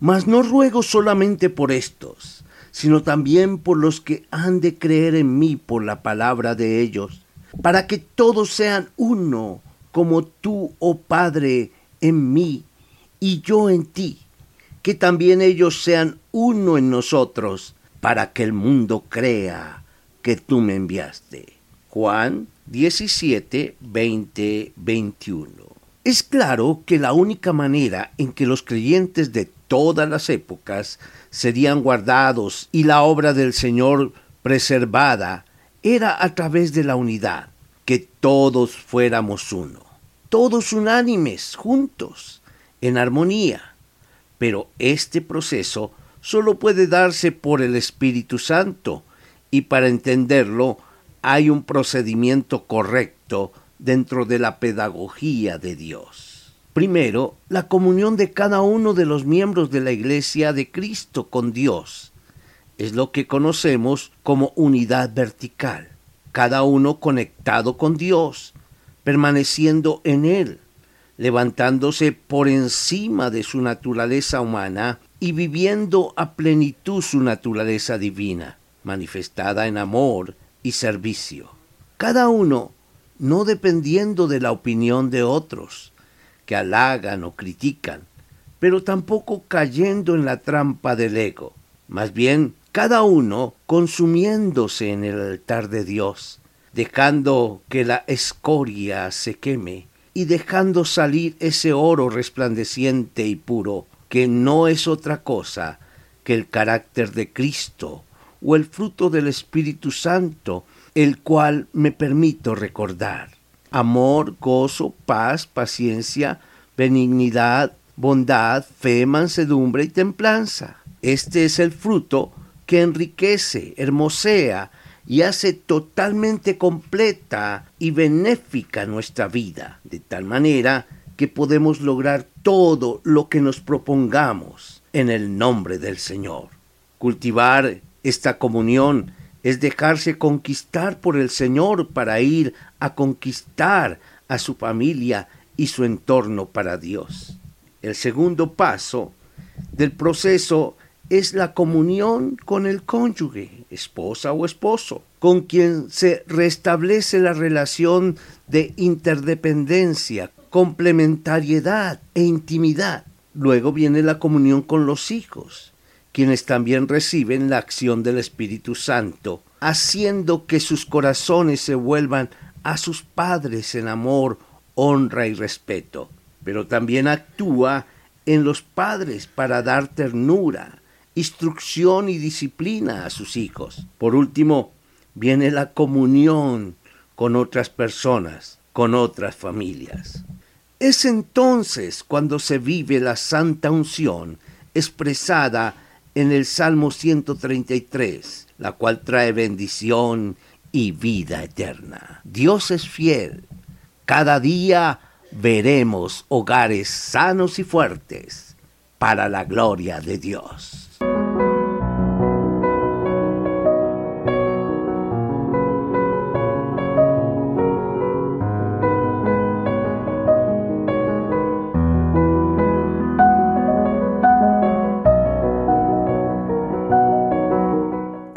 Mas no ruego solamente por estos, sino también por los que han de creer en mí por la palabra de ellos, para que todos sean uno, como tú, oh Padre, en mí y yo en ti, que también ellos sean uno en nosotros, para que el mundo crea que tú me enviaste. Juan 17, 20, 21. Es claro que la única manera en que los creyentes de todas las épocas serían guardados y la obra del Señor preservada era a través de la unidad, que todos fuéramos uno, todos unánimes, juntos, en armonía. Pero este proceso solo puede darse por el Espíritu Santo y para entenderlo hay un procedimiento correcto dentro de la pedagogía de Dios. Primero, la comunión de cada uno de los miembros de la Iglesia de Cristo con Dios. Es lo que conocemos como unidad vertical. Cada uno conectado con Dios, permaneciendo en Él, levantándose por encima de su naturaleza humana y viviendo a plenitud su naturaleza divina, manifestada en amor y servicio. Cada uno no dependiendo de la opinión de otros, que halagan o critican, pero tampoco cayendo en la trampa del ego. Más bien, cada uno consumiéndose en el altar de Dios, dejando que la escoria se queme y dejando salir ese oro resplandeciente y puro, que no es otra cosa que el carácter de Cristo o el fruto del Espíritu Santo, el cual me permito recordar amor, gozo, paz, paciencia, benignidad, bondad, fe, mansedumbre y templanza. Este es el fruto que enriquece, hermosea y hace totalmente completa y benéfica nuestra vida, de tal manera que podemos lograr todo lo que nos propongamos en el nombre del Señor. Cultivar esta comunión es dejarse conquistar por el Señor para ir a conquistar a su familia y su entorno para Dios. El segundo paso del proceso es la comunión con el cónyuge, esposa o esposo, con quien se restablece la relación de interdependencia, complementariedad e intimidad. Luego viene la comunión con los hijos, quienes también reciben la acción del Espíritu Santo, haciendo que sus corazones se vuelvan a sus padres en amor, honra y respeto, pero también actúa en los padres para dar ternura, instrucción y disciplina a sus hijos. Por último, viene la comunión con otras personas, con otras familias. Es entonces cuando se vive la santa unción expresada en el Salmo 133, la cual trae bendición y vida eterna. Dios es fiel. Cada día veremos hogares sanos y fuertes para la gloria de Dios.